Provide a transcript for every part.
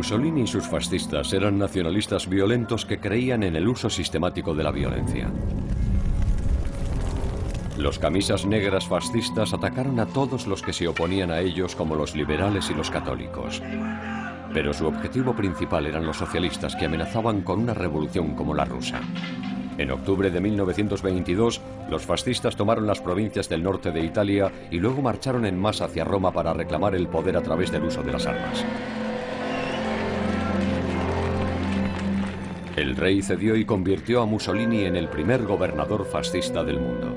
Mussolini y sus fascistas eran nacionalistas violentos que creían en el uso sistemático de la violencia. Los camisas negras fascistas atacaron a todos los que se oponían a ellos como los liberales y los católicos. Pero su objetivo principal eran los socialistas que amenazaban con una revolución como la rusa. En octubre de 1922, los fascistas tomaron las provincias del norte de Italia y luego marcharon en masa hacia Roma para reclamar el poder a través del uso de las armas. El rey cedió y convirtió a Mussolini en el primer gobernador fascista del mundo.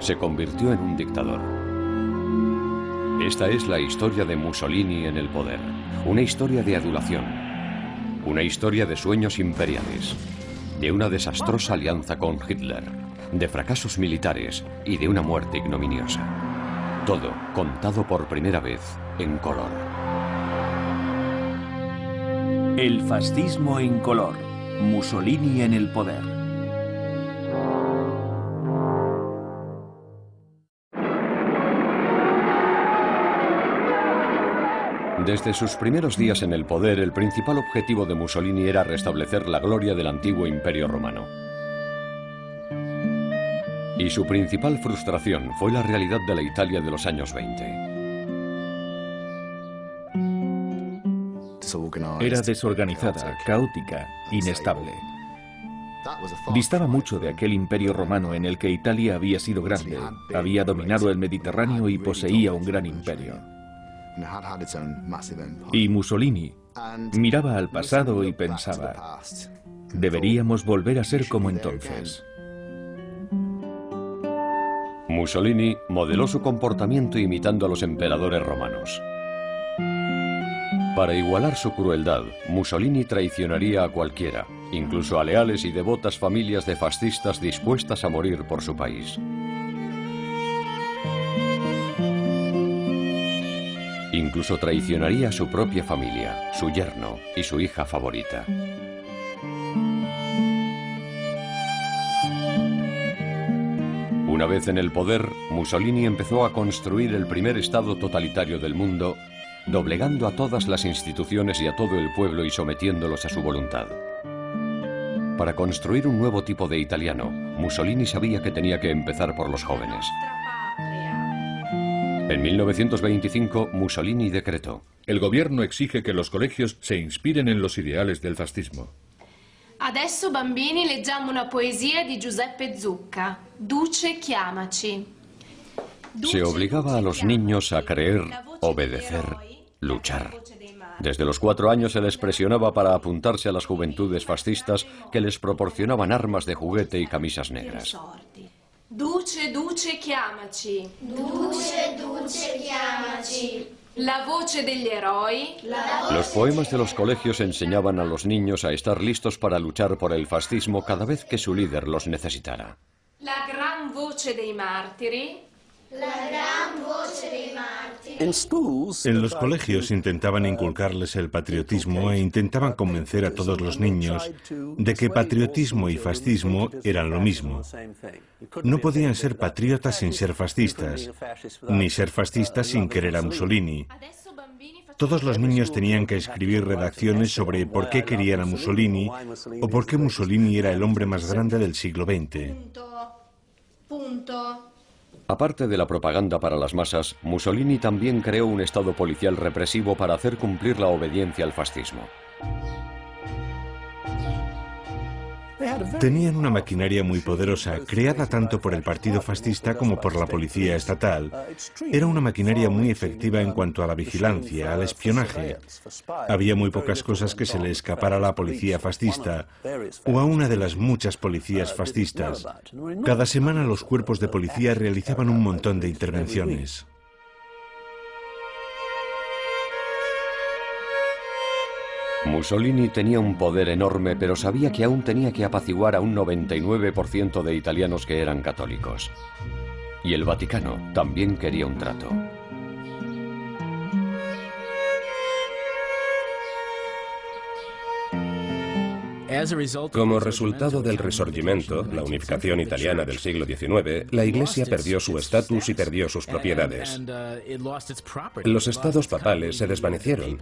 Se convirtió en un dictador. Esta es la historia de Mussolini en el poder, una historia de adulación, una historia de sueños imperiales, de una desastrosa alianza con Hitler, de fracasos militares y de una muerte ignominiosa. Todo contado por primera vez en color. El fascismo en color. Mussolini en el poder. Desde sus primeros días en el poder, el principal objetivo de Mussolini era restablecer la gloria del antiguo imperio romano. Y su principal frustración fue la realidad de la Italia de los años 20. Era desorganizada, caótica, inestable. Distaba mucho de aquel imperio romano en el que Italia había sido grande, había dominado el Mediterráneo y poseía un gran imperio. Y Mussolini miraba al pasado y pensaba, deberíamos volver a ser como entonces. Mussolini modeló su comportamiento imitando a los emperadores romanos. Para igualar su crueldad, Mussolini traicionaría a cualquiera, incluso a leales y devotas familias de fascistas dispuestas a morir por su país. Incluso traicionaría a su propia familia, su yerno y su hija favorita. Una vez en el poder, Mussolini empezó a construir el primer Estado totalitario del mundo, doblegando a todas las instituciones y a todo el pueblo y sometiéndolos a su voluntad. Para construir un nuevo tipo de italiano, Mussolini sabía que tenía que empezar por los jóvenes. En 1925, Mussolini decretó. El gobierno exige que los colegios se inspiren en los ideales del fascismo. Adesso bambini leggiamo una poesia di Giuseppe Zucca, Duce chiamaci. Se obligaba a los niños a creer, obedecer, luchar. Desde los cuatro años se les presionaba para apuntarse a las juventudes fascistas que les proporcionaban armas de juguete y camisas negras. Duce, duce, chiamaci. Duce, duce, chiamaci. La voce degli eroi. Los poemas de los colegios enseñaban a los niños a estar listos para luchar por el fascismo cada vez que su líder los necesitara. La gran voce dei martiri. La gran. En los colegios intentaban inculcarles el patriotismo e intentaban convencer a todos los niños de que patriotismo y fascismo eran lo mismo. No podían ser patriotas sin ser fascistas, ni ser fascistas sin querer a Mussolini. Todos los niños tenían que escribir redacciones sobre por qué querían a Mussolini o por qué Mussolini era el hombre más grande del siglo XX. Punto. Aparte de la propaganda para las masas, Mussolini también creó un estado policial represivo para hacer cumplir la obediencia al fascismo. Tenían una maquinaria muy poderosa, creada tanto por el partido fascista como por la policía estatal. Era una maquinaria muy efectiva en cuanto a la vigilancia, al espionaje. Había muy pocas cosas que se le escapara a la policía fascista o a una de las muchas policías fascistas. Cada semana los cuerpos de policía realizaban un montón de intervenciones. Mussolini tenía un poder enorme, pero sabía que aún tenía que apaciguar a un 99% de italianos que eran católicos. Y el Vaticano también quería un trato. Como resultado del Risorgimento, la unificación italiana del siglo XIX, la Iglesia perdió su estatus y perdió sus propiedades. Los estados papales se desvanecieron,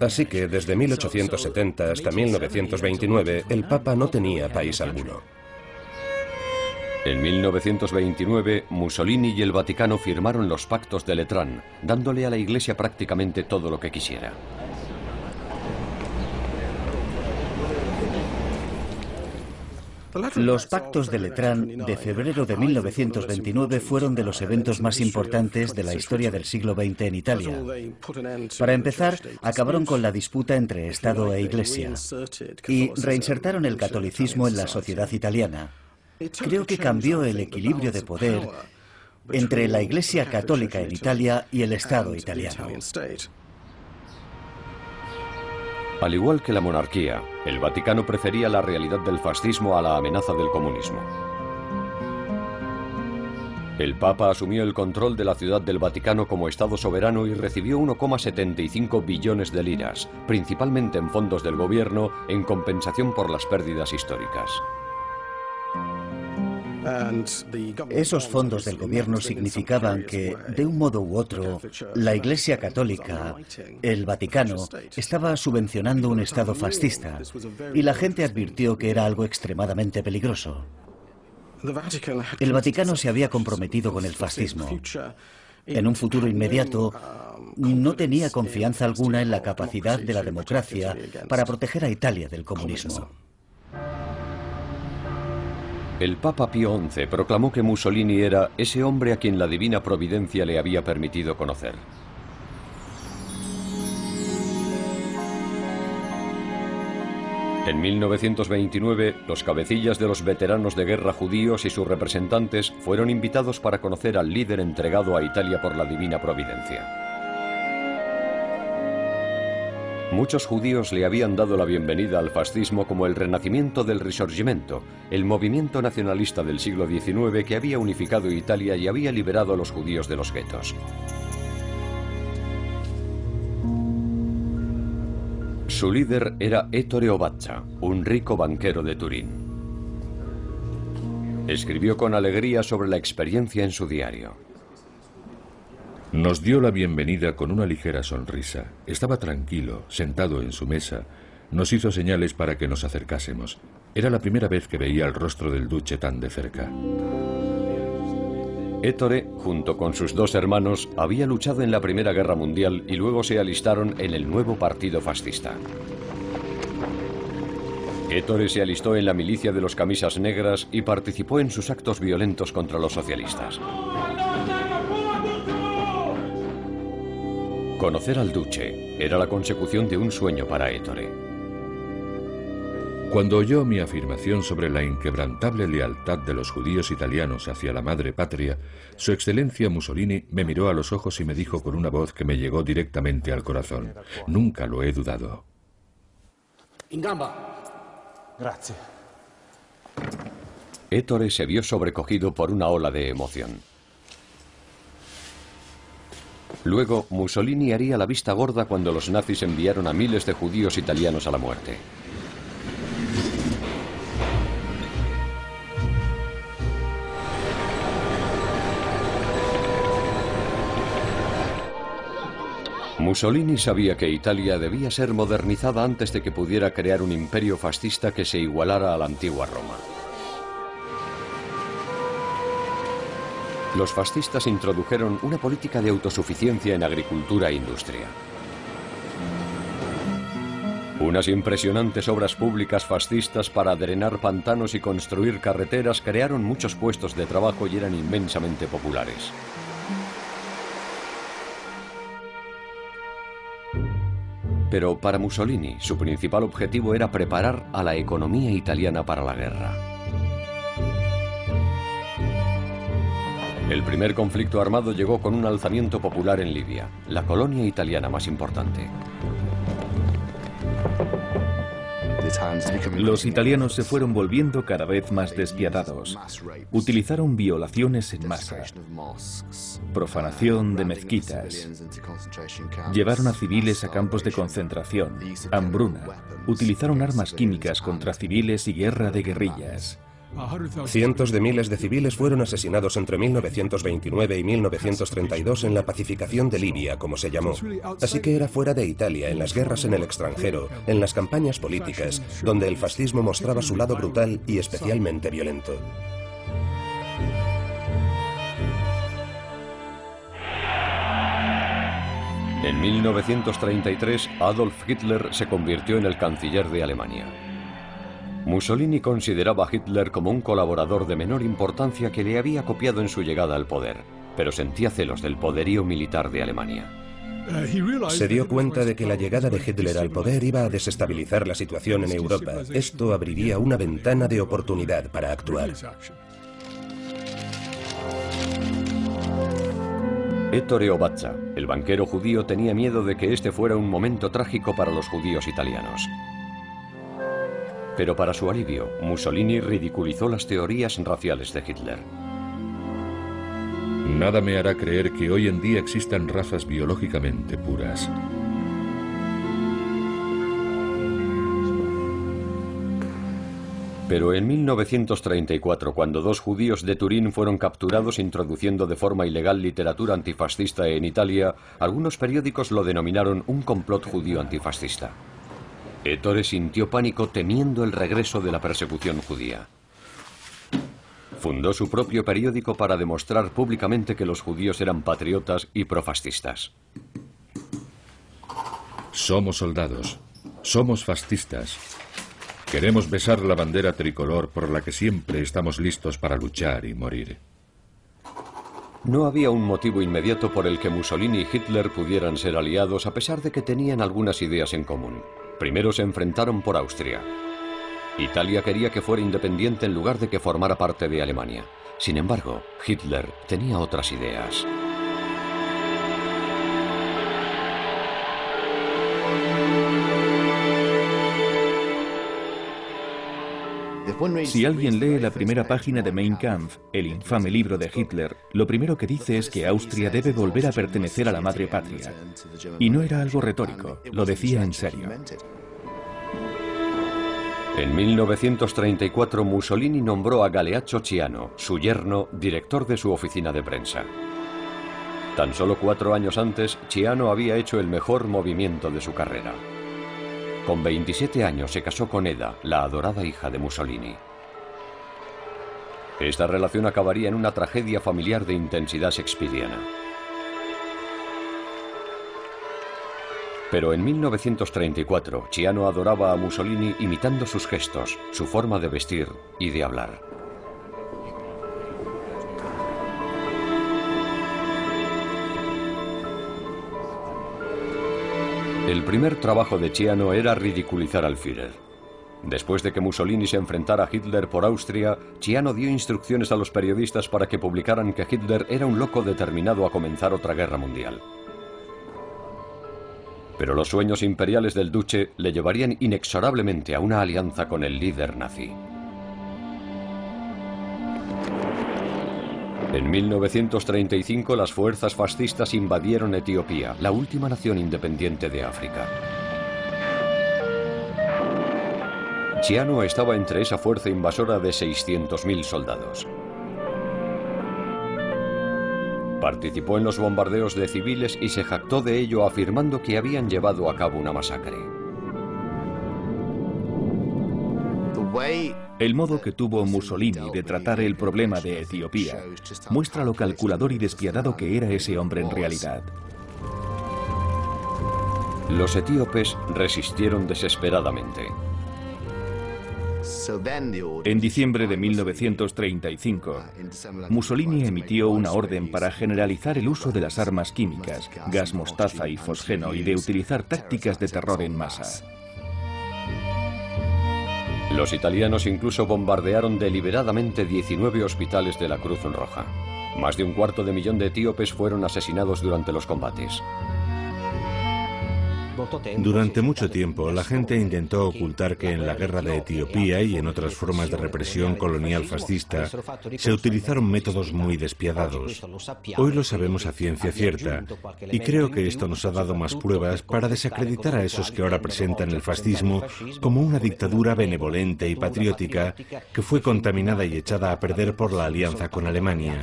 así que desde 1870 hasta 1929 el Papa no tenía país alguno. En 1929, Mussolini y el Vaticano firmaron los pactos de Letrán, dándole a la Iglesia prácticamente todo lo que quisiera. Los pactos de Letrán de febrero de 1929 fueron de los eventos más importantes de la historia del siglo XX en Italia. Para empezar, acabaron con la disputa entre Estado e Iglesia y reinsertaron el catolicismo en la sociedad italiana. Creo que cambió el equilibrio de poder entre la Iglesia católica en Italia y el Estado italiano. Al igual que la monarquía, el Vaticano prefería la realidad del fascismo a la amenaza del comunismo. El Papa asumió el control de la ciudad del Vaticano como Estado soberano y recibió 1,75 billones de liras, principalmente en fondos del gobierno, en compensación por las pérdidas históricas. Esos fondos del gobierno significaban que, de un modo u otro, la Iglesia Católica, el Vaticano, estaba subvencionando un Estado fascista y la gente advirtió que era algo extremadamente peligroso. El Vaticano se había comprometido con el fascismo. En un futuro inmediato, no tenía confianza alguna en la capacidad de la democracia para proteger a Italia del comunismo. El Papa Pío XI proclamó que Mussolini era ese hombre a quien la divina providencia le había permitido conocer. En 1929, los cabecillas de los veteranos de guerra judíos y sus representantes fueron invitados para conocer al líder entregado a Italia por la divina providencia. Muchos judíos le habían dado la bienvenida al fascismo como el renacimiento del Risorgimento, el movimiento nacionalista del siglo XIX que había unificado Italia y había liberado a los judíos de los guetos. Su líder era Ettore Obaccia, un rico banquero de Turín. Escribió con alegría sobre la experiencia en su diario. Nos dio la bienvenida con una ligera sonrisa. Estaba tranquilo, sentado en su mesa. Nos hizo señales para que nos acercásemos. Era la primera vez que veía el rostro del duque tan de cerca. Ettore, junto con sus dos hermanos, había luchado en la Primera Guerra Mundial y luego se alistaron en el nuevo partido fascista. Ettore se alistó en la milicia de los camisas negras y participó en sus actos violentos contra los socialistas. Conocer al Duce era la consecución de un sueño para Ettore. Cuando oyó mi afirmación sobre la inquebrantable lealtad de los judíos italianos hacia la madre patria, Su Excelencia Mussolini me miró a los ojos y me dijo con una voz que me llegó directamente al corazón. Nunca lo he dudado. Gracias. Ettore se vio sobrecogido por una ola de emoción. Luego, Mussolini haría la vista gorda cuando los nazis enviaron a miles de judíos italianos a la muerte. Mussolini sabía que Italia debía ser modernizada antes de que pudiera crear un imperio fascista que se igualara a la antigua Roma. Los fascistas introdujeron una política de autosuficiencia en agricultura e industria. Unas impresionantes obras públicas fascistas para drenar pantanos y construir carreteras crearon muchos puestos de trabajo y eran inmensamente populares. Pero para Mussolini, su principal objetivo era preparar a la economía italiana para la guerra. El primer conflicto armado llegó con un alzamiento popular en Libia, la colonia italiana más importante. Los italianos se fueron volviendo cada vez más despiadados. Utilizaron violaciones en masa, profanación de mezquitas, llevaron a civiles a campos de concentración, hambruna, utilizaron armas químicas contra civiles y guerra de guerrillas. Cientos de miles de civiles fueron asesinados entre 1929 y 1932 en la pacificación de Libia, como se llamó. Así que era fuera de Italia, en las guerras en el extranjero, en las campañas políticas, donde el fascismo mostraba su lado brutal y especialmente violento. En 1933, Adolf Hitler se convirtió en el canciller de Alemania. Mussolini consideraba a Hitler como un colaborador de menor importancia que le había copiado en su llegada al poder, pero sentía celos del poderío militar de Alemania. Se dio cuenta de que la llegada de Hitler al poder iba a desestabilizar la situación en Europa. Esto abriría una ventana de oportunidad para actuar. Ettore Obatza, el banquero judío, tenía miedo de que este fuera un momento trágico para los judíos italianos. Pero para su alivio, Mussolini ridiculizó las teorías raciales de Hitler. Nada me hará creer que hoy en día existan razas biológicamente puras. Pero en 1934, cuando dos judíos de Turín fueron capturados introduciendo de forma ilegal literatura antifascista en Italia, algunos periódicos lo denominaron un complot judío antifascista. Ettore sintió pánico temiendo el regreso de la persecución judía. Fundó su propio periódico para demostrar públicamente que los judíos eran patriotas y profascistas. Somos soldados. Somos fascistas. Queremos besar la bandera tricolor por la que siempre estamos listos para luchar y morir. No había un motivo inmediato por el que Mussolini y Hitler pudieran ser aliados a pesar de que tenían algunas ideas en común. Primero se enfrentaron por Austria. Italia quería que fuera independiente en lugar de que formara parte de Alemania. Sin embargo, Hitler tenía otras ideas. Si alguien lee la primera página de Mein Kampf, el infame libro de Hitler, lo primero que dice es que Austria debe volver a pertenecer a la madre patria. Y no era algo retórico, lo decía en serio. En 1934 Mussolini nombró a Galeazzo Ciano, su yerno, director de su oficina de prensa. Tan solo cuatro años antes, Ciano había hecho el mejor movimiento de su carrera. Con 27 años se casó con Eda, la adorada hija de Mussolini. Esta relación acabaría en una tragedia familiar de intensidad shakespeariana. Pero en 1934, Ciano adoraba a Mussolini imitando sus gestos, su forma de vestir y de hablar. El primer trabajo de Ciano era ridiculizar al Führer. Después de que Mussolini se enfrentara a Hitler por Austria, Ciano dio instrucciones a los periodistas para que publicaran que Hitler era un loco determinado a comenzar otra guerra mundial. Pero los sueños imperiales del duce le llevarían inexorablemente a una alianza con el líder nazi. En 1935 las fuerzas fascistas invadieron Etiopía, la última nación independiente de África. Chiano estaba entre esa fuerza invasora de 600.000 soldados. Participó en los bombardeos de civiles y se jactó de ello afirmando que habían llevado a cabo una masacre. El modo que tuvo Mussolini de tratar el problema de Etiopía muestra lo calculador y despiadado que era ese hombre en realidad. Los etíopes resistieron desesperadamente. En diciembre de 1935, Mussolini emitió una orden para generalizar el uso de las armas químicas, gas mostaza y fosgeno y de utilizar tácticas de terror en masa. Los italianos incluso bombardearon deliberadamente 19 hospitales de la Cruz Roja. Más de un cuarto de millón de etíopes fueron asesinados durante los combates. Durante mucho tiempo, la gente intentó ocultar que en la guerra de Etiopía y en otras formas de represión colonial fascista se utilizaron métodos muy despiadados. Hoy lo sabemos a ciencia cierta y creo que esto nos ha dado más pruebas para desacreditar a esos que ahora presentan el fascismo como una dictadura benevolente y patriótica que fue contaminada y echada a perder por la alianza con Alemania.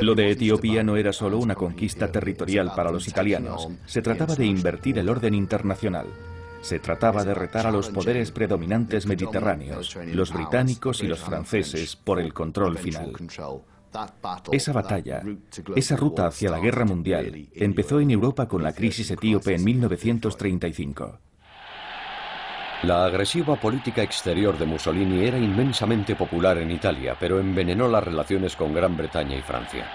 Lo de Etiopía no era solo una conquista territorial para los italianos, se trataba de invertir el orden internacional. Se trataba de retar a los poderes predominantes mediterráneos, los británicos y los franceses, por el control final. Esa batalla, esa ruta hacia la guerra mundial, empezó en Europa con la crisis etíope en 1935. La agresiva política exterior de Mussolini era inmensamente popular en Italia, pero envenenó las relaciones con Gran Bretaña y Francia.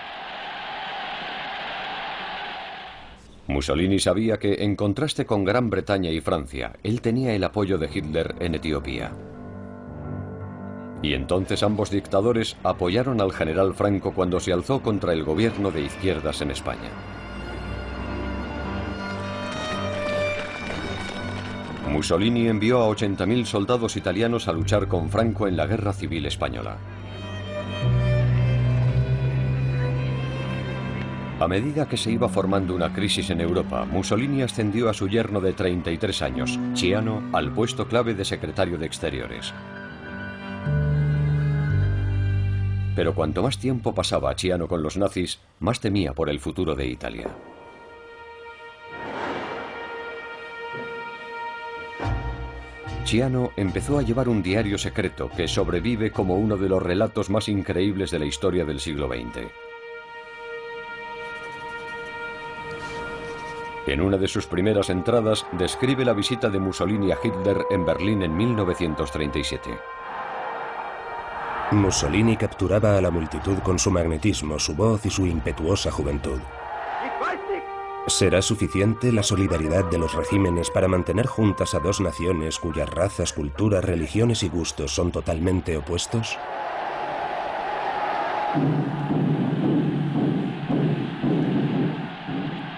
Mussolini sabía que, en contraste con Gran Bretaña y Francia, él tenía el apoyo de Hitler en Etiopía. Y entonces ambos dictadores apoyaron al general Franco cuando se alzó contra el gobierno de izquierdas en España. Mussolini envió a 80.000 soldados italianos a luchar con Franco en la Guerra Civil Española. A medida que se iba formando una crisis en Europa, Mussolini ascendió a su yerno de 33 años, Ciano, al puesto clave de secretario de Exteriores. Pero cuanto más tiempo pasaba Ciano con los nazis, más temía por el futuro de Italia. Ciano empezó a llevar un diario secreto que sobrevive como uno de los relatos más increíbles de la historia del siglo XX. En una de sus primeras entradas describe la visita de Mussolini a Hitler en Berlín en 1937. Mussolini capturaba a la multitud con su magnetismo, su voz y su impetuosa juventud. ¿Será suficiente la solidaridad de los regímenes para mantener juntas a dos naciones cuyas razas, culturas, religiones y gustos son totalmente opuestos?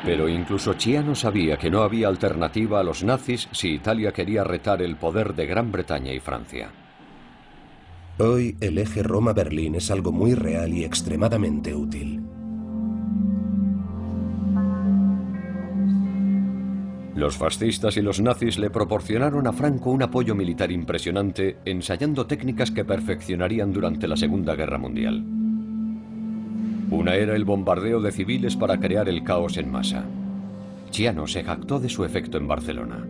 Pero incluso Chiano sabía que no había alternativa a los nazis si Italia quería retar el poder de Gran Bretaña y Francia. Hoy el eje Roma-Berlín es algo muy real y extremadamente útil. Los fascistas y los nazis le proporcionaron a Franco un apoyo militar impresionante, ensayando técnicas que perfeccionarían durante la Segunda Guerra Mundial. Una era el bombardeo de civiles para crear el caos en masa. Chiano se jactó de su efecto en Barcelona.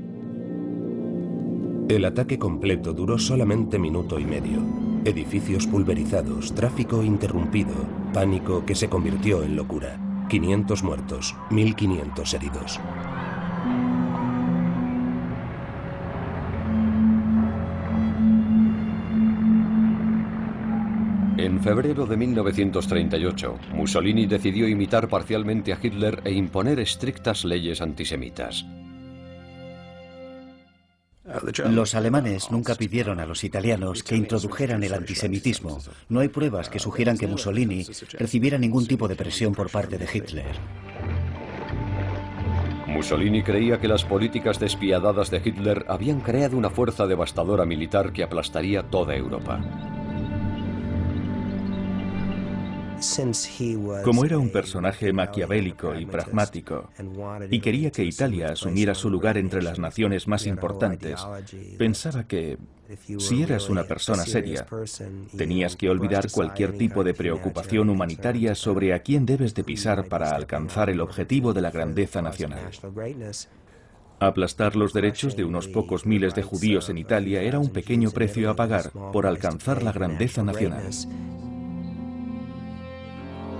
El ataque completo duró solamente minuto y medio. Edificios pulverizados, tráfico interrumpido, pánico que se convirtió en locura. 500 muertos, 1500 heridos. En febrero de 1938, Mussolini decidió imitar parcialmente a Hitler e imponer estrictas leyes antisemitas. Los alemanes nunca pidieron a los italianos que introdujeran el antisemitismo. No hay pruebas que sugieran que Mussolini recibiera ningún tipo de presión por parte de Hitler. Mussolini creía que las políticas despiadadas de Hitler habían creado una fuerza devastadora militar que aplastaría toda Europa. Como era un personaje maquiavélico y pragmático y quería que Italia asumiera su lugar entre las naciones más importantes, pensaba que si eras una persona seria, tenías que olvidar cualquier tipo de preocupación humanitaria sobre a quién debes de pisar para alcanzar el objetivo de la grandeza nacional. Aplastar los derechos de unos pocos miles de judíos en Italia era un pequeño precio a pagar por alcanzar la grandeza nacional.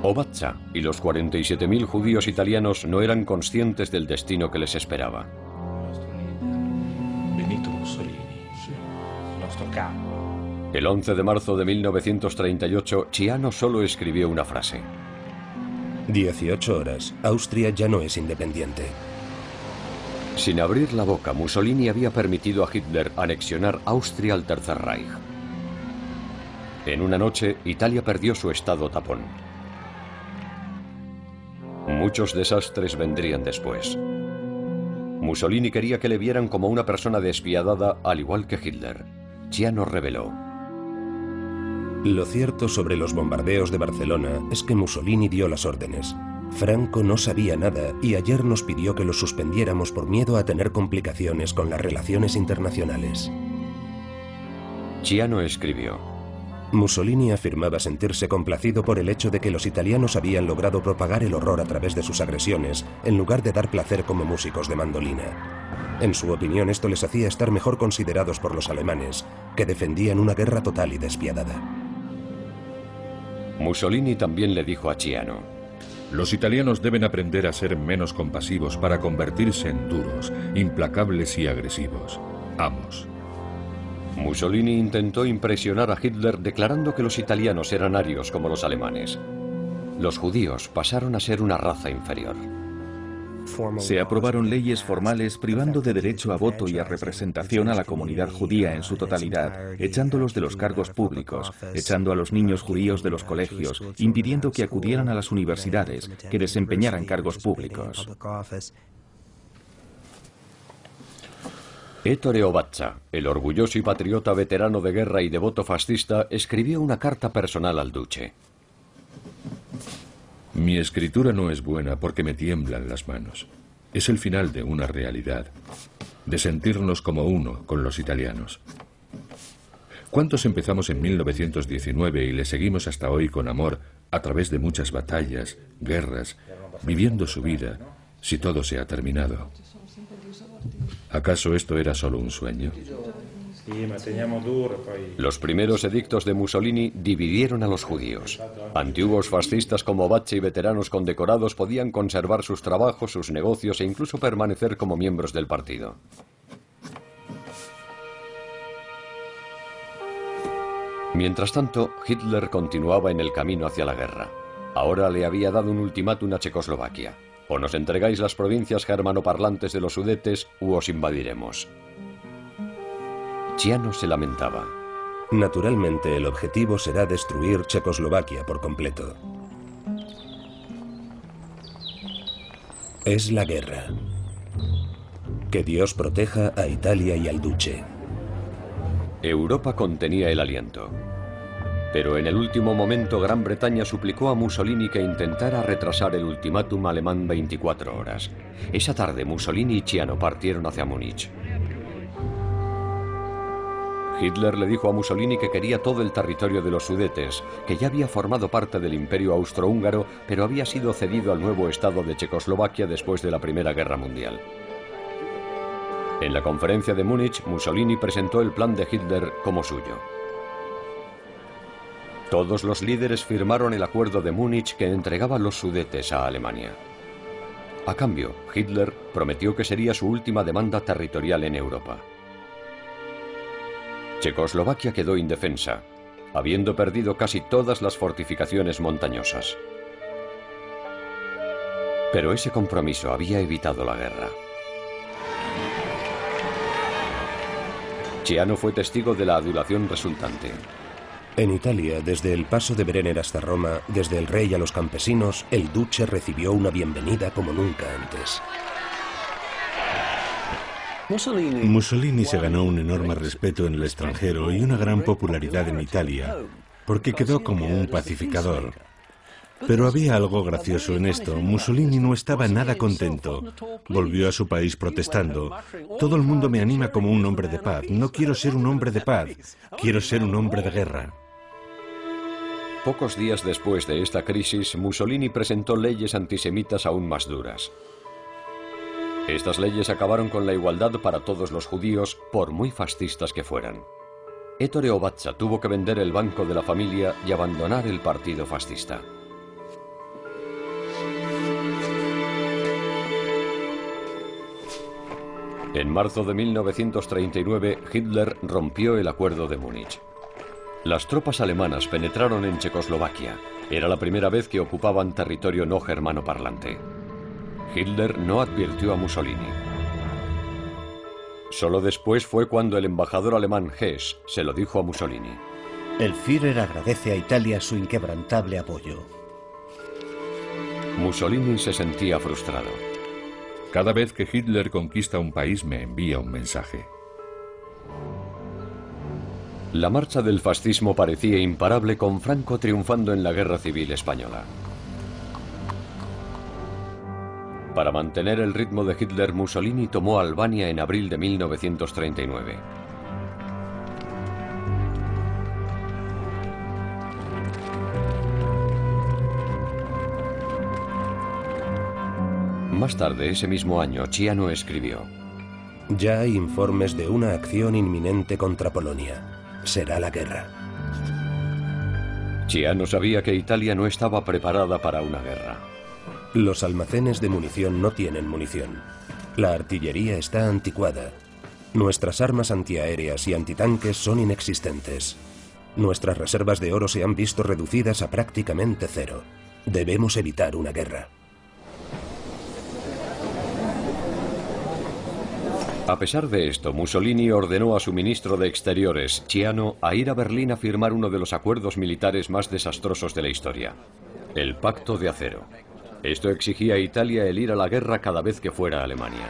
Obatza y los 47.000 judíos italianos no eran conscientes del destino que les esperaba. El 11 de marzo de 1938, Chiano solo escribió una frase. 18 horas. Austria ya no es independiente. Sin abrir la boca, Mussolini había permitido a Hitler anexionar Austria al Tercer Reich. En una noche, Italia perdió su estado tapón. Muchos desastres vendrían después. Mussolini quería que le vieran como una persona despiadada al igual que Hitler. Chiano reveló. Lo cierto sobre los bombardeos de Barcelona es que Mussolini dio las órdenes. Franco no sabía nada y ayer nos pidió que lo suspendiéramos por miedo a tener complicaciones con las relaciones internacionales. Chiano escribió. Mussolini afirmaba sentirse complacido por el hecho de que los italianos habían logrado propagar el horror a través de sus agresiones, en lugar de dar placer como músicos de mandolina. En su opinión esto les hacía estar mejor considerados por los alemanes, que defendían una guerra total y despiadada. Mussolini también le dijo a Chiano. Los italianos deben aprender a ser menos compasivos para convertirse en duros, implacables y agresivos. Amos. Mussolini intentó impresionar a Hitler declarando que los italianos eran arios como los alemanes. Los judíos pasaron a ser una raza inferior. Se aprobaron leyes formales privando de derecho a voto y a representación a la comunidad judía en su totalidad, echándolos de los cargos públicos, echando a los niños judíos de los colegios, impidiendo que acudieran a las universidades, que desempeñaran cargos públicos. Ettore Obatza, el orgulloso y patriota veterano de guerra y devoto fascista, escribió una carta personal al duce. Mi escritura no es buena porque me tiemblan las manos. Es el final de una realidad, de sentirnos como uno con los italianos. ¿Cuántos empezamos en 1919 y le seguimos hasta hoy con amor a través de muchas batallas, guerras, viviendo su vida, si todo se ha terminado? ¿Acaso esto era solo un sueño? Los primeros edictos de Mussolini dividieron a los judíos. Antiguos fascistas como Bacci y veteranos condecorados podían conservar sus trabajos, sus negocios e incluso permanecer como miembros del partido. Mientras tanto, Hitler continuaba en el camino hacia la guerra. Ahora le había dado un ultimátum a Checoslovaquia. O nos entregáis las provincias germanoparlantes de los Sudetes u os invadiremos. Chiano se lamentaba. Naturalmente, el objetivo será destruir Checoslovaquia por completo. Es la guerra. Que Dios proteja a Italia y al Duce. Europa contenía el aliento. Pero en el último momento Gran Bretaña suplicó a Mussolini que intentara retrasar el ultimátum alemán 24 horas. Esa tarde Mussolini y Chiano partieron hacia Múnich. Hitler le dijo a Mussolini que quería todo el territorio de los Sudetes, que ya había formado parte del imperio austrohúngaro, pero había sido cedido al nuevo Estado de Checoslovaquia después de la Primera Guerra Mundial. En la conferencia de Múnich, Mussolini presentó el plan de Hitler como suyo. Todos los líderes firmaron el acuerdo de Múnich que entregaba los Sudetes a Alemania. A cambio, Hitler prometió que sería su última demanda territorial en Europa. Checoslovaquia quedó indefensa, habiendo perdido casi todas las fortificaciones montañosas. Pero ese compromiso había evitado la guerra. Chiano fue testigo de la adulación resultante. En Italia, desde el paso de Brenner hasta Roma, desde el rey a los campesinos, el duce recibió una bienvenida como nunca antes. Mussolini se ganó un enorme respeto en el extranjero y una gran popularidad en Italia, porque quedó como un pacificador. Pero había algo gracioso en esto. Mussolini no estaba nada contento. Volvió a su país protestando. Todo el mundo me anima como un hombre de paz. No quiero ser un hombre de paz. Quiero ser un hombre de guerra. Pocos días después de esta crisis, Mussolini presentó leyes antisemitas aún más duras. Estas leyes acabaron con la igualdad para todos los judíos, por muy fascistas que fueran. Ettore Obatza tuvo que vender el banco de la familia y abandonar el partido fascista. En marzo de 1939, Hitler rompió el acuerdo de Múnich. Las tropas alemanas penetraron en Checoslovaquia. Era la primera vez que ocupaban territorio no germano parlante. Hitler no advirtió a Mussolini. Solo después fue cuando el embajador alemán Hess se lo dijo a Mussolini. El Führer agradece a Italia su inquebrantable apoyo. Mussolini se sentía frustrado. Cada vez que Hitler conquista un país me envía un mensaje. La marcha del fascismo parecía imparable con Franco triunfando en la Guerra Civil Española. Para mantener el ritmo de Hitler, Mussolini tomó Albania en abril de 1939. Más tarde, ese mismo año, Chiano escribió. Ya hay informes de una acción inminente contra Polonia. Será la guerra. Chiano sabía que Italia no estaba preparada para una guerra. Los almacenes de munición no tienen munición. La artillería está anticuada. Nuestras armas antiaéreas y antitanques son inexistentes. Nuestras reservas de oro se han visto reducidas a prácticamente cero. Debemos evitar una guerra. A pesar de esto, Mussolini ordenó a su ministro de Exteriores, Ciano, a ir a Berlín a firmar uno de los acuerdos militares más desastrosos de la historia, el Pacto de Acero. Esto exigía a Italia el ir a la guerra cada vez que fuera Alemania.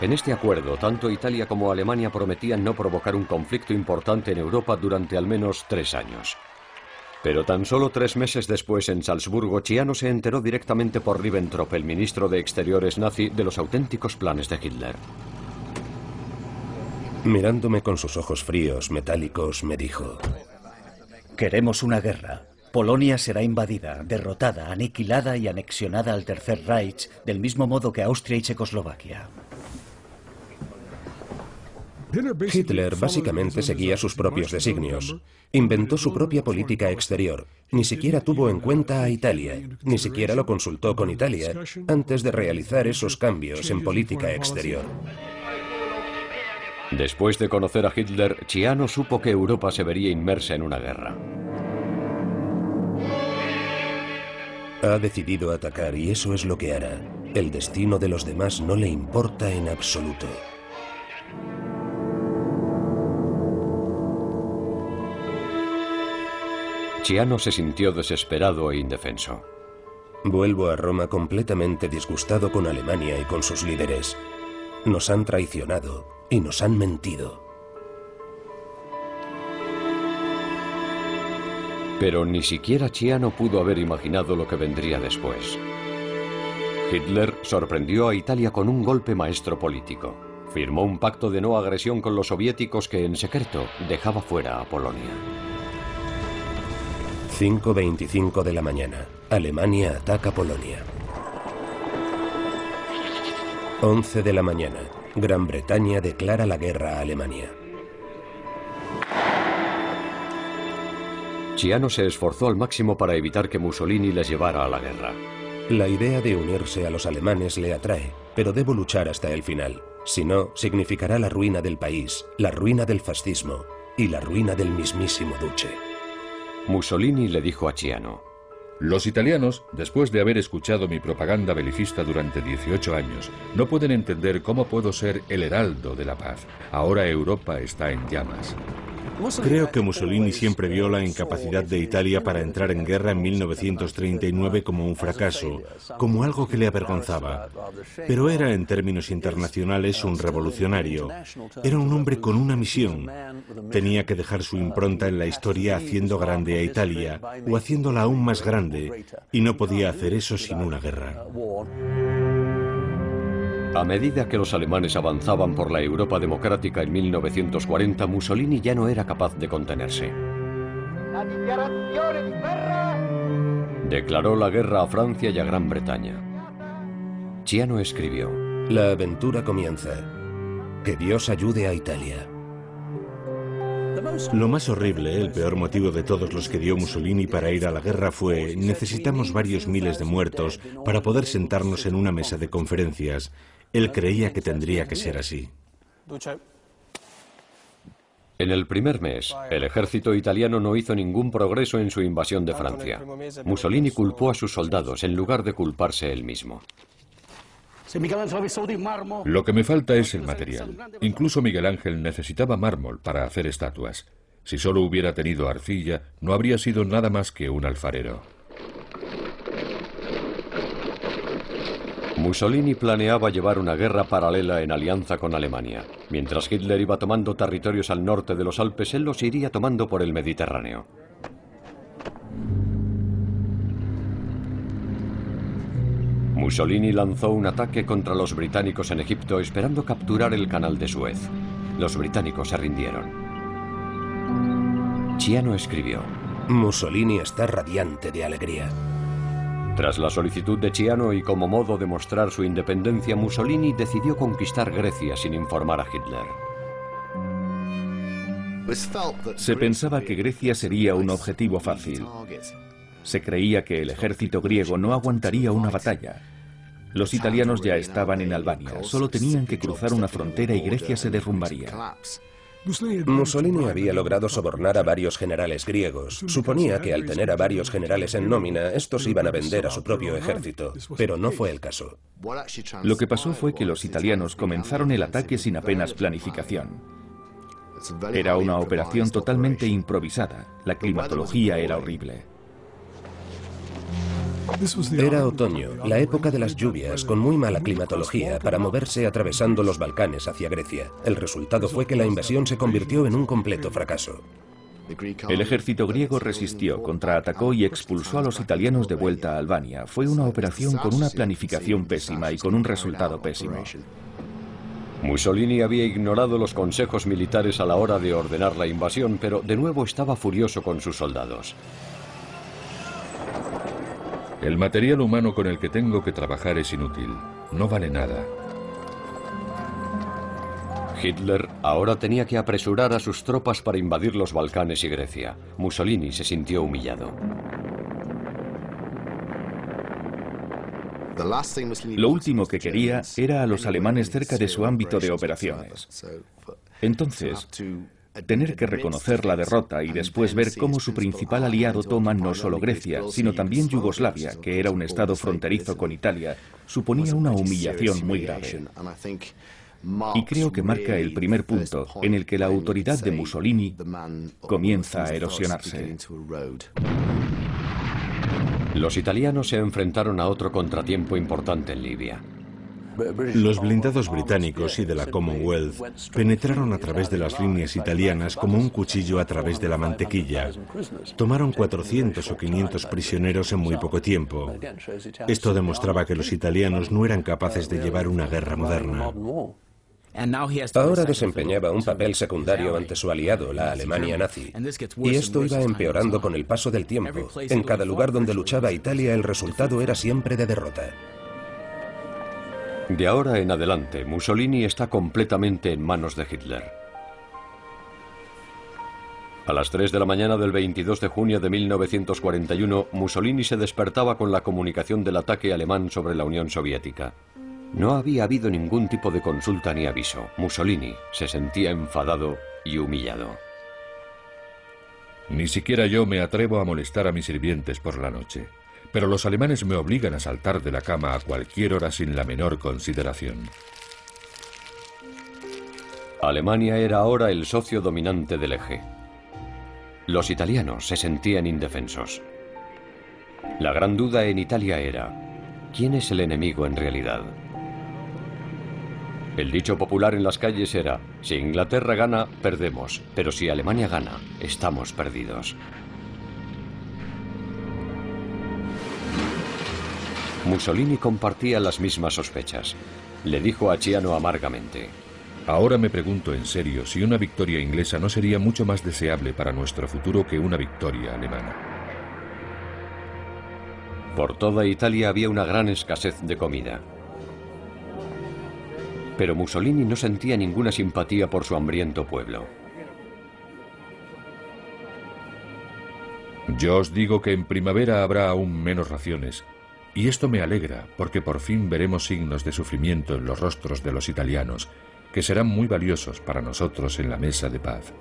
En este acuerdo, tanto Italia como Alemania prometían no provocar un conflicto importante en Europa durante al menos tres años. Pero tan solo tres meses después en Salzburgo, Chiano se enteró directamente por Ribbentrop, el ministro de Exteriores nazi, de los auténticos planes de Hitler. Mirándome con sus ojos fríos, metálicos, me dijo... Queremos una guerra. Polonia será invadida, derrotada, aniquilada y anexionada al Tercer Reich, del mismo modo que Austria y Checoslovaquia. Hitler básicamente seguía sus propios designios. Inventó su propia política exterior. Ni siquiera tuvo en cuenta a Italia. Ni siquiera lo consultó con Italia antes de realizar esos cambios en política exterior. Después de conocer a Hitler, Chiano supo que Europa se vería inmersa en una guerra. Ha decidido atacar y eso es lo que hará. El destino de los demás no le importa en absoluto. Chiano se sintió desesperado e indefenso. Vuelvo a Roma completamente disgustado con Alemania y con sus líderes. Nos han traicionado y nos han mentido. Pero ni siquiera Chiano pudo haber imaginado lo que vendría después. Hitler sorprendió a Italia con un golpe maestro político. Firmó un pacto de no agresión con los soviéticos que en secreto dejaba fuera a Polonia. 5.25 de la mañana. Alemania ataca Polonia. 11 de la mañana. Gran Bretaña declara la guerra a Alemania. Chiano se esforzó al máximo para evitar que Mussolini les llevara a la guerra. La idea de unirse a los alemanes le atrae, pero debo luchar hasta el final. Si no, significará la ruina del país, la ruina del fascismo y la ruina del mismísimo Duce. Mussolini le dijo a Chiano, los italianos, después de haber escuchado mi propaganda belicista durante 18 años, no pueden entender cómo puedo ser el heraldo de la paz. Ahora Europa está en llamas. Creo que Mussolini siempre vio la incapacidad de Italia para entrar en guerra en 1939 como un fracaso, como algo que le avergonzaba. Pero era en términos internacionales un revolucionario. Era un hombre con una misión. Tenía que dejar su impronta en la historia haciendo grande a Italia o haciéndola aún más grande, y no podía hacer eso sin una guerra. A medida que los alemanes avanzaban por la Europa democrática en 1940, Mussolini ya no era capaz de contenerse. Declaró la guerra a Francia y a Gran Bretaña. Chiano escribió, La aventura comienza. Que Dios ayude a Italia. Lo más horrible, el peor motivo de todos los que dio Mussolini para ir a la guerra fue necesitamos varios miles de muertos para poder sentarnos en una mesa de conferencias. Él creía que tendría que ser así. En el primer mes, el ejército italiano no hizo ningún progreso en su invasión de Francia. Mussolini culpó a sus soldados en lugar de culparse él mismo. Lo que me falta es el material. Incluso Miguel Ángel necesitaba mármol para hacer estatuas. Si solo hubiera tenido arcilla, no habría sido nada más que un alfarero. Mussolini planeaba llevar una guerra paralela en alianza con Alemania. Mientras Hitler iba tomando territorios al norte de los Alpes, él los iría tomando por el Mediterráneo. Mussolini lanzó un ataque contra los británicos en Egipto esperando capturar el canal de Suez. Los británicos se rindieron. Chiano escribió. Mussolini está radiante de alegría. Tras la solicitud de Chiano y como modo de mostrar su independencia, Mussolini decidió conquistar Grecia sin informar a Hitler. Se pensaba que Grecia sería un objetivo fácil. Se creía que el ejército griego no aguantaría una batalla. Los italianos ya estaban en Albania, solo tenían que cruzar una frontera y Grecia se derrumbaría. Mussolini había logrado sobornar a varios generales griegos. Suponía que al tener a varios generales en nómina, estos iban a vender a su propio ejército, pero no fue el caso. Lo que pasó fue que los italianos comenzaron el ataque sin apenas planificación. Era una operación totalmente improvisada. La climatología era horrible. Era otoño, la época de las lluvias, con muy mala climatología para moverse atravesando los Balcanes hacia Grecia. El resultado fue que la invasión se convirtió en un completo fracaso. El ejército griego resistió, contraatacó y expulsó a los italianos de vuelta a Albania. Fue una operación con una planificación pésima y con un resultado pésimo. Mussolini había ignorado los consejos militares a la hora de ordenar la invasión, pero de nuevo estaba furioso con sus soldados. El material humano con el que tengo que trabajar es inútil. No vale nada. Hitler ahora tenía que apresurar a sus tropas para invadir los Balcanes y Grecia. Mussolini se sintió humillado. Lo último que quería era a los alemanes cerca de su ámbito de operaciones. Entonces, Tener que reconocer la derrota y después ver cómo su principal aliado toma no solo Grecia, sino también Yugoslavia, que era un estado fronterizo con Italia, suponía una humillación muy grave. Y creo que marca el primer punto en el que la autoridad de Mussolini comienza a erosionarse. Los italianos se enfrentaron a otro contratiempo importante en Libia. Los blindados británicos y de la Commonwealth penetraron a través de las líneas italianas como un cuchillo a través de la mantequilla. Tomaron 400 o 500 prisioneros en muy poco tiempo. Esto demostraba que los italianos no eran capaces de llevar una guerra moderna. Ahora desempeñaba un papel secundario ante su aliado, la Alemania nazi. Y esto iba empeorando con el paso del tiempo. En cada lugar donde luchaba Italia el resultado era siempre de derrota. De ahora en adelante, Mussolini está completamente en manos de Hitler. A las 3 de la mañana del 22 de junio de 1941, Mussolini se despertaba con la comunicación del ataque alemán sobre la Unión Soviética. No había habido ningún tipo de consulta ni aviso. Mussolini se sentía enfadado y humillado. Ni siquiera yo me atrevo a molestar a mis sirvientes por la noche pero los alemanes me obligan a saltar de la cama a cualquier hora sin la menor consideración. Alemania era ahora el socio dominante del eje. Los italianos se sentían indefensos. La gran duda en Italia era, ¿quién es el enemigo en realidad? El dicho popular en las calles era, si Inglaterra gana, perdemos, pero si Alemania gana, estamos perdidos. Mussolini compartía las mismas sospechas. Le dijo a Chiano amargamente. Ahora me pregunto en serio si una victoria inglesa no sería mucho más deseable para nuestro futuro que una victoria alemana. Por toda Italia había una gran escasez de comida. Pero Mussolini no sentía ninguna simpatía por su hambriento pueblo. Yo os digo que en primavera habrá aún menos raciones y esto me alegra, porque por fin veremos signos de sufrimiento en los rostros de los italianos, que serán muy valiosos para nosotros en la mesa de paz.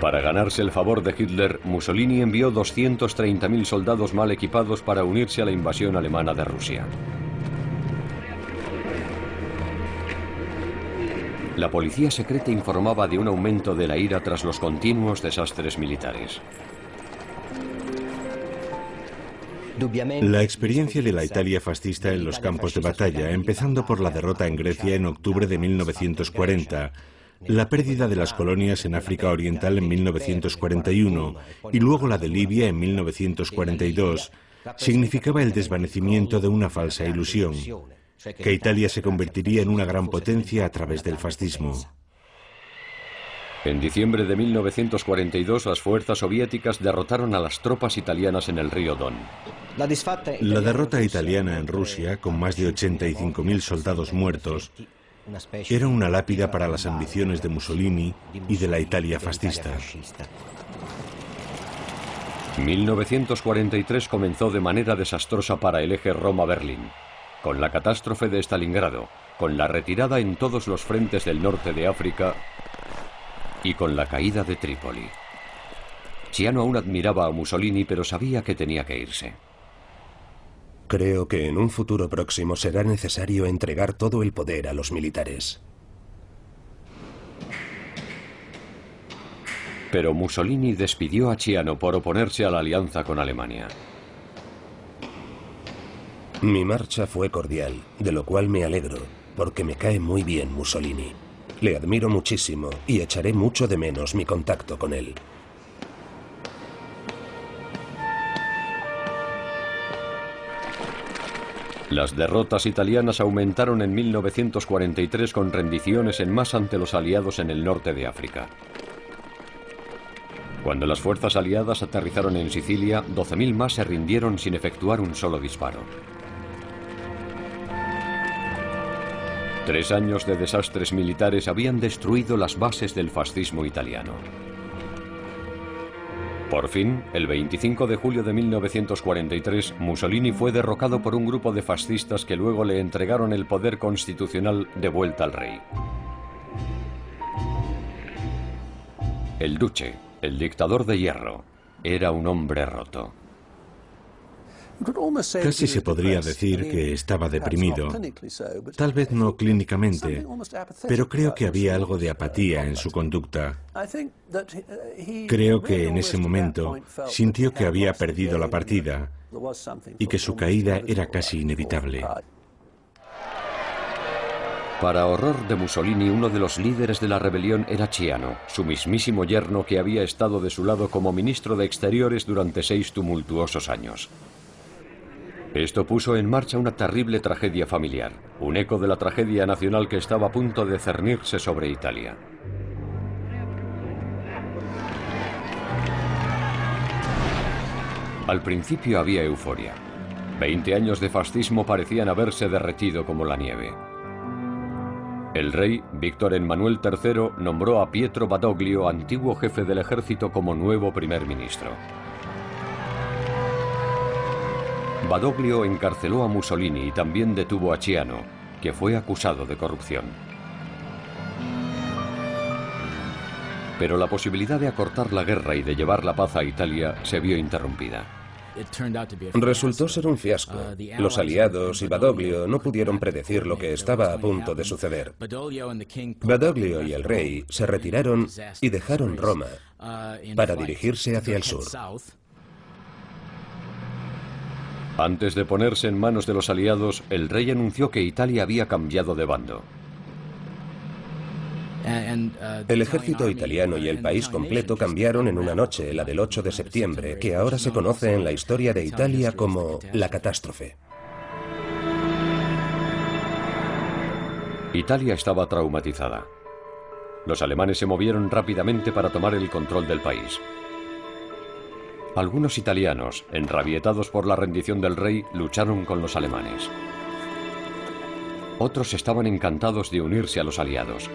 Para ganarse el favor de Hitler, Mussolini envió 230.000 soldados mal equipados para unirse a la invasión alemana de Rusia. La policía secreta informaba de un aumento de la ira tras los continuos desastres militares. La experiencia de la Italia fascista en los campos de batalla, empezando por la derrota en Grecia en octubre de 1940, la pérdida de las colonias en África Oriental en 1941 y luego la de Libia en 1942, significaba el desvanecimiento de una falsa ilusión, que Italia se convertiría en una gran potencia a través del fascismo. En diciembre de 1942 las fuerzas soviéticas derrotaron a las tropas italianas en el río Don. La derrota italiana en Rusia, con más de 85.000 soldados muertos, era una lápida para las ambiciones de Mussolini y de la Italia fascista. 1943 comenzó de manera desastrosa para el eje Roma-Berlín, con la catástrofe de Stalingrado, con la retirada en todos los frentes del norte de África y con la caída de Trípoli. Ciano aún admiraba a Mussolini, pero sabía que tenía que irse. Creo que en un futuro próximo será necesario entregar todo el poder a los militares. Pero Mussolini despidió a Ciano por oponerse a la alianza con Alemania. Mi marcha fue cordial, de lo cual me alegro, porque me cae muy bien Mussolini. Le admiro muchísimo y echaré mucho de menos mi contacto con él. Las derrotas italianas aumentaron en 1943 con rendiciones en más ante los aliados en el norte de África. Cuando las fuerzas aliadas aterrizaron en Sicilia, 12.000 más se rindieron sin efectuar un solo disparo. Tres años de desastres militares habían destruido las bases del fascismo italiano. Por fin, el 25 de julio de 1943, Mussolini fue derrocado por un grupo de fascistas que luego le entregaron el poder constitucional de vuelta al rey. El duce, el dictador de hierro, era un hombre roto. Casi se podría decir que estaba deprimido. Tal vez no clínicamente, pero creo que había algo de apatía en su conducta. Creo que en ese momento sintió que había perdido la partida y que su caída era casi inevitable. Para horror de Mussolini, uno de los líderes de la rebelión era Ciano, su mismísimo yerno que había estado de su lado como ministro de Exteriores durante seis tumultuosos años. Esto puso en marcha una terrible tragedia familiar, un eco de la tragedia nacional que estaba a punto de cernirse sobre Italia. Al principio había euforia. Veinte años de fascismo parecían haberse derretido como la nieve. El rey, Víctor Emmanuel III, nombró a Pietro Badoglio, antiguo jefe del ejército, como nuevo primer ministro. Badoglio encarceló a Mussolini y también detuvo a Ciano, que fue acusado de corrupción. Pero la posibilidad de acortar la guerra y de llevar la paz a Italia se vio interrumpida. Resultó ser un fiasco. Los aliados y Badoglio no pudieron predecir lo que estaba a punto de suceder. Badoglio y el rey se retiraron y dejaron Roma para dirigirse hacia el sur. Antes de ponerse en manos de los aliados, el rey anunció que Italia había cambiado de bando. El ejército italiano y el país completo cambiaron en una noche, la del 8 de septiembre, que ahora se conoce en la historia de Italia como la catástrofe. Italia estaba traumatizada. Los alemanes se movieron rápidamente para tomar el control del país. Algunos italianos, enrabietados por la rendición del rey, lucharon con los alemanes. Otros estaban encantados de unirse a los aliados.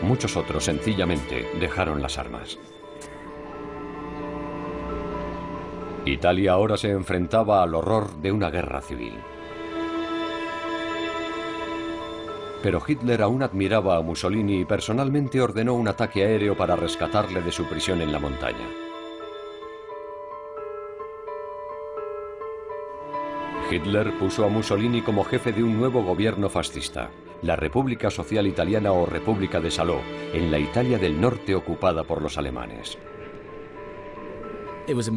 Muchos otros sencillamente dejaron las armas. Italia ahora se enfrentaba al horror de una guerra civil. Pero Hitler aún admiraba a Mussolini y personalmente ordenó un ataque aéreo para rescatarle de su prisión en la montaña. Hitler puso a Mussolini como jefe de un nuevo gobierno fascista, la República Social Italiana o República de Salò, en la Italia del Norte ocupada por los alemanes.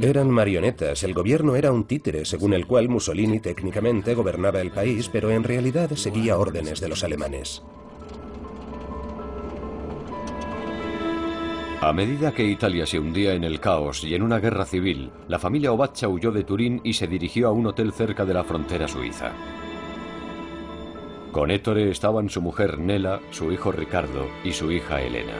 Eran marionetas, el gobierno era un títere según el cual Mussolini técnicamente gobernaba el país, pero en realidad seguía órdenes de los alemanes. A medida que Italia se hundía en el caos y en una guerra civil, la familia Obaccia huyó de Turín y se dirigió a un hotel cerca de la frontera suiza. Con Ettore estaban su mujer Nela, su hijo Ricardo y su hija Elena.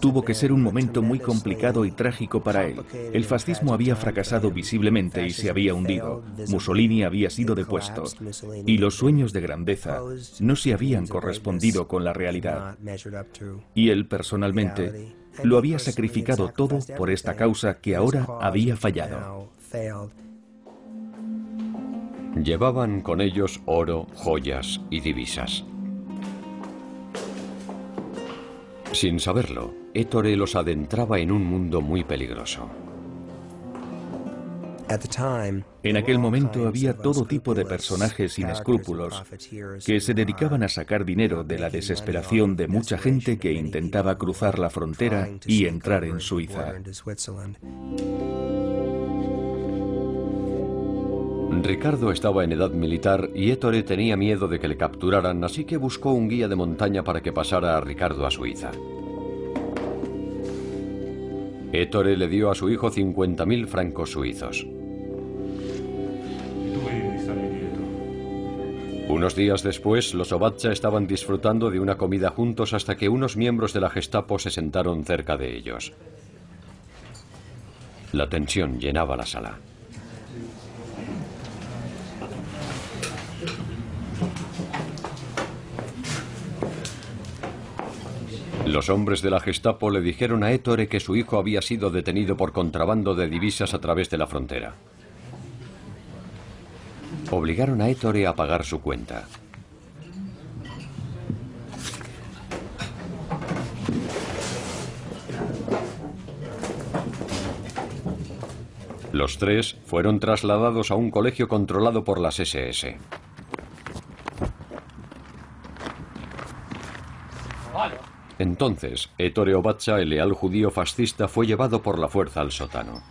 Tuvo que ser un momento muy complicado y trágico para él. El fascismo había fracasado visiblemente y se había hundido. Mussolini había sido depuesto. Y los sueños de grandeza no se habían correspondido con la realidad. Y él personalmente lo había sacrificado todo por esta causa que ahora había fallado. Llevaban con ellos oro, joyas y divisas. Sin saberlo, Ettore los adentraba en un mundo muy peligroso. En aquel momento había todo tipo de personajes sin escrúpulos que se dedicaban a sacar dinero de la desesperación de mucha gente que intentaba cruzar la frontera y entrar en Suiza. Ricardo estaba en edad militar y Ettore tenía miedo de que le capturaran, así que buscó un guía de montaña para que pasara a Ricardo a Suiza. Ettore le dio a su hijo 50.000 francos suizos. Unos días después, los Obatcha estaban disfrutando de una comida juntos hasta que unos miembros de la Gestapo se sentaron cerca de ellos. La tensión llenaba la sala. Los hombres de la Gestapo le dijeron a Ettore que su hijo había sido detenido por contrabando de divisas a través de la frontera. Obligaron a Ettore a pagar su cuenta. Los tres fueron trasladados a un colegio controlado por las SS. Entonces, Ettore Obatcha, el leal judío fascista, fue llevado por la fuerza al sótano.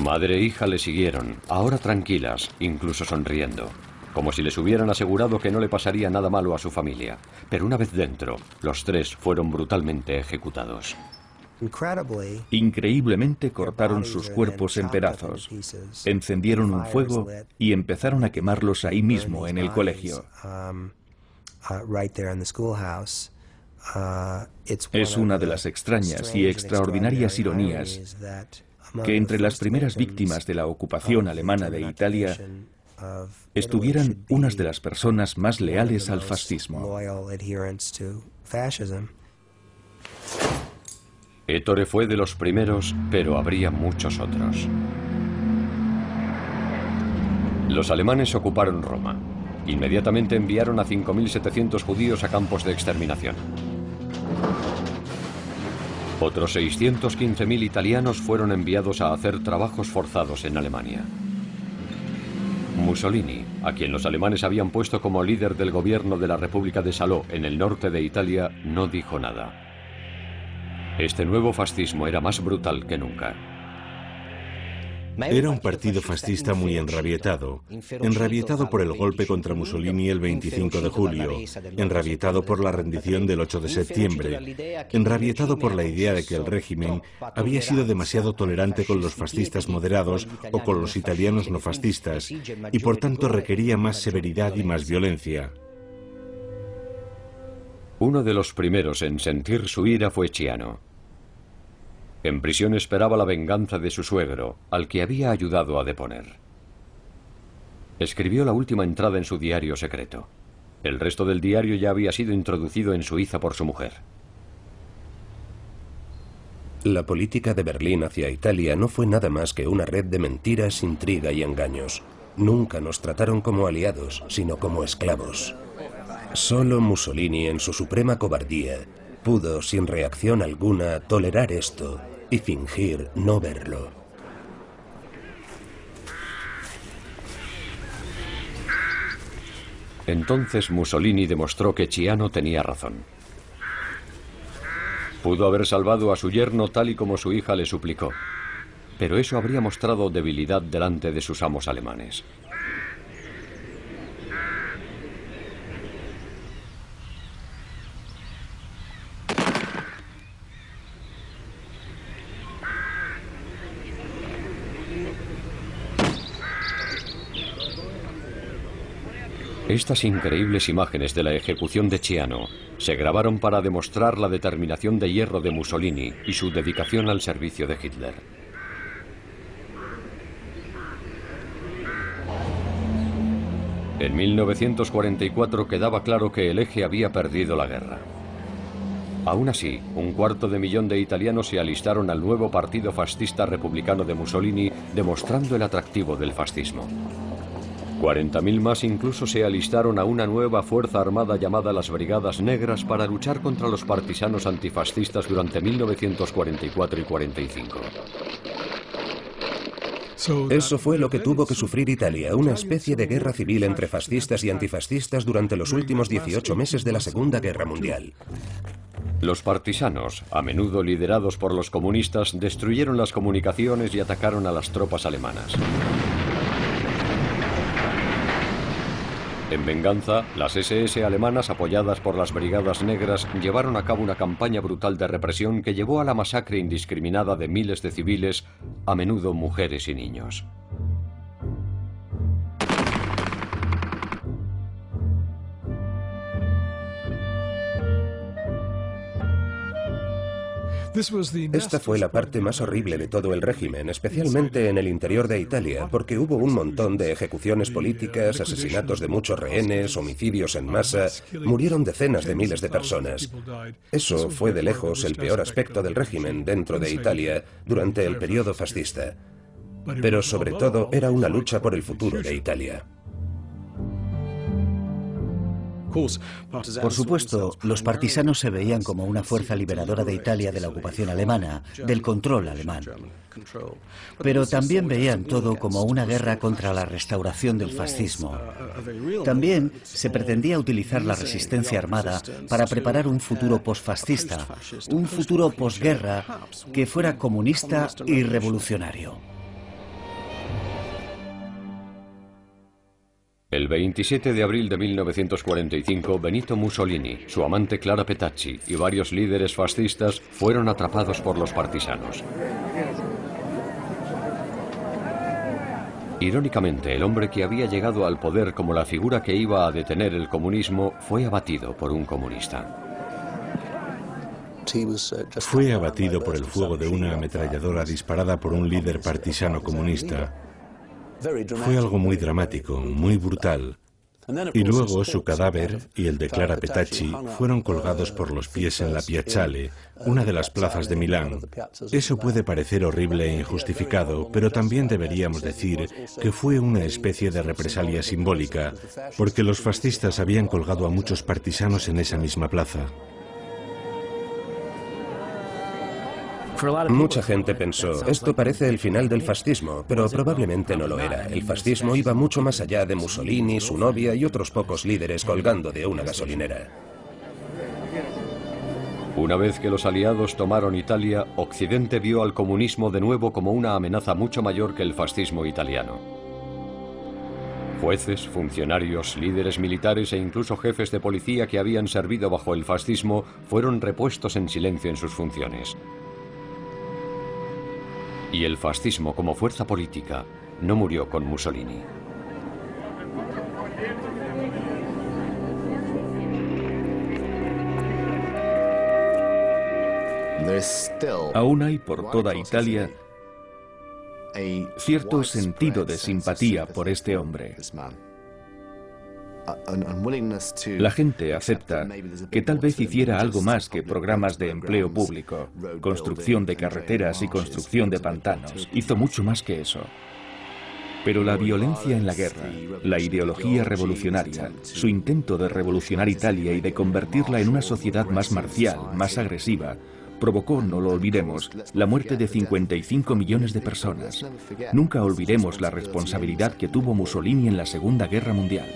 Madre e hija le siguieron, ahora tranquilas, incluso sonriendo, como si les hubieran asegurado que no le pasaría nada malo a su familia. Pero una vez dentro, los tres fueron brutalmente ejecutados. Increíblemente cortaron sus cuerpos en pedazos, encendieron un fuego y empezaron a quemarlos ahí mismo en el colegio. Es una de las extrañas y extraordinarias ironías que entre las primeras víctimas de la ocupación alemana de Italia estuvieran unas de las personas más leales al fascismo. Ettore fue de los primeros, pero habría muchos otros. Los alemanes ocuparon Roma. Inmediatamente enviaron a 5.700 judíos a campos de exterminación. Otros 615.000 italianos fueron enviados a hacer trabajos forzados en Alemania. Mussolini, a quien los alemanes habían puesto como líder del gobierno de la República de Saló en el norte de Italia, no dijo nada. Este nuevo fascismo era más brutal que nunca. Era un partido fascista muy enrabietado, enrabietado por el golpe contra Mussolini el 25 de julio, enrabietado por la rendición del 8 de septiembre, enrabietado por la idea de que el régimen había sido demasiado tolerante con los fascistas moderados o con los italianos no fascistas y por tanto requería más severidad y más violencia. Uno de los primeros en sentir su ira fue Chiano. En prisión esperaba la venganza de su suegro, al que había ayudado a deponer. Escribió la última entrada en su diario secreto. El resto del diario ya había sido introducido en Suiza por su mujer. La política de Berlín hacia Italia no fue nada más que una red de mentiras, intriga y engaños. Nunca nos trataron como aliados, sino como esclavos. Solo Mussolini, en su suprema cobardía, pudo, sin reacción alguna, tolerar esto y fingir no verlo. Entonces Mussolini demostró que Chiano tenía razón. Pudo haber salvado a su yerno tal y como su hija le suplicó, pero eso habría mostrado debilidad delante de sus amos alemanes. Estas increíbles imágenes de la ejecución de Chiano se grabaron para demostrar la determinación de hierro de Mussolini y su dedicación al servicio de Hitler. En 1944 quedaba claro que el eje había perdido la guerra. Aún así, un cuarto de millón de italianos se alistaron al nuevo partido fascista republicano de Mussolini, demostrando el atractivo del fascismo. 40.000 más incluso se alistaron a una nueva fuerza armada llamada las Brigadas Negras para luchar contra los partisanos antifascistas durante 1944 y 45. Eso fue lo que tuvo que sufrir Italia, una especie de guerra civil entre fascistas y antifascistas durante los últimos 18 meses de la Segunda Guerra Mundial. Los partisanos, a menudo liderados por los comunistas, destruyeron las comunicaciones y atacaron a las tropas alemanas. En venganza, las SS alemanas apoyadas por las Brigadas Negras llevaron a cabo una campaña brutal de represión que llevó a la masacre indiscriminada de miles de civiles, a menudo mujeres y niños. Esta fue la parte más horrible de todo el régimen, especialmente en el interior de Italia, porque hubo un montón de ejecuciones políticas, asesinatos de muchos rehenes, homicidios en masa, murieron decenas de miles de personas. Eso fue de lejos el peor aspecto del régimen dentro de Italia durante el periodo fascista. Pero sobre todo era una lucha por el futuro de Italia. Por supuesto, los partisanos se veían como una fuerza liberadora de Italia de la ocupación alemana, del control alemán. Pero también veían todo como una guerra contra la restauración del fascismo. También se pretendía utilizar la resistencia armada para preparar un futuro posfascista, un futuro posguerra que fuera comunista y revolucionario. El 27 de abril de 1945, Benito Mussolini, su amante Clara Petacci y varios líderes fascistas fueron atrapados por los partisanos. Irónicamente, el hombre que había llegado al poder como la figura que iba a detener el comunismo fue abatido por un comunista. Fue abatido por el fuego de una ametralladora disparada por un líder partisano comunista fue algo muy dramático, muy brutal. Y luego su cadáver y el de Clara Petacci fueron colgados por los pies en la Piazzale, una de las plazas de Milán. Eso puede parecer horrible e injustificado, pero también deberíamos decir que fue una especie de represalia simbólica, porque los fascistas habían colgado a muchos partisanos en esa misma plaza. Mucha gente pensó, esto parece el final del fascismo, pero probablemente no lo era. El fascismo iba mucho más allá de Mussolini, su novia y otros pocos líderes colgando de una gasolinera. Una vez que los aliados tomaron Italia, Occidente vio al comunismo de nuevo como una amenaza mucho mayor que el fascismo italiano. Jueces, funcionarios, líderes militares e incluso jefes de policía que habían servido bajo el fascismo fueron repuestos en silencio en sus funciones. Y el fascismo como fuerza política no murió con Mussolini. Aún hay por toda Italia cierto sentido de simpatía por este hombre. La gente acepta que tal vez hiciera algo más que programas de empleo público, construcción de carreteras y construcción de pantanos. Hizo mucho más que eso. Pero la violencia en la guerra, la ideología revolucionaria, su intento de revolucionar Italia y de convertirla en una sociedad más marcial, más agresiva, provocó, no lo olvidemos, la muerte de 55 millones de personas. Nunca olvidemos la responsabilidad que tuvo Mussolini en la Segunda Guerra Mundial.